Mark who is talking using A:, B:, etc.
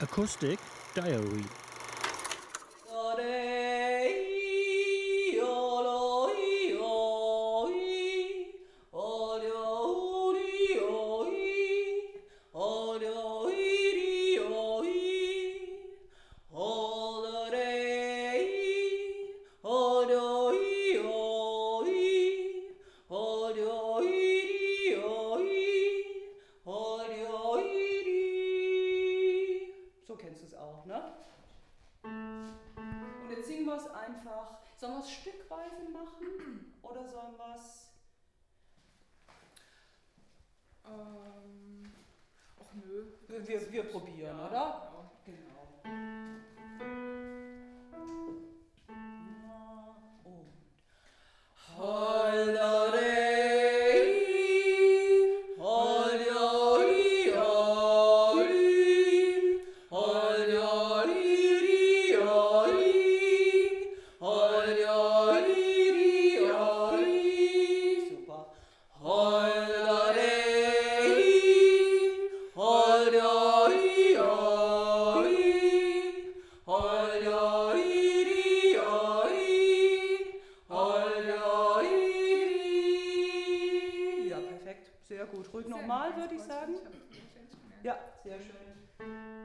A: Acoustic Diary.
B: Kennst du es auch, ne? Und jetzt singen wir es einfach. Sollen wir es stückweise machen oder sollen wir es.
C: Ähm, ach nö.
B: Wir, wir, probieren,
C: Ja,
B: oder?
C: genau.
B: Genau. Sehr gut. Ruhig nochmal, würde ich sagen. Ja, sehr schön.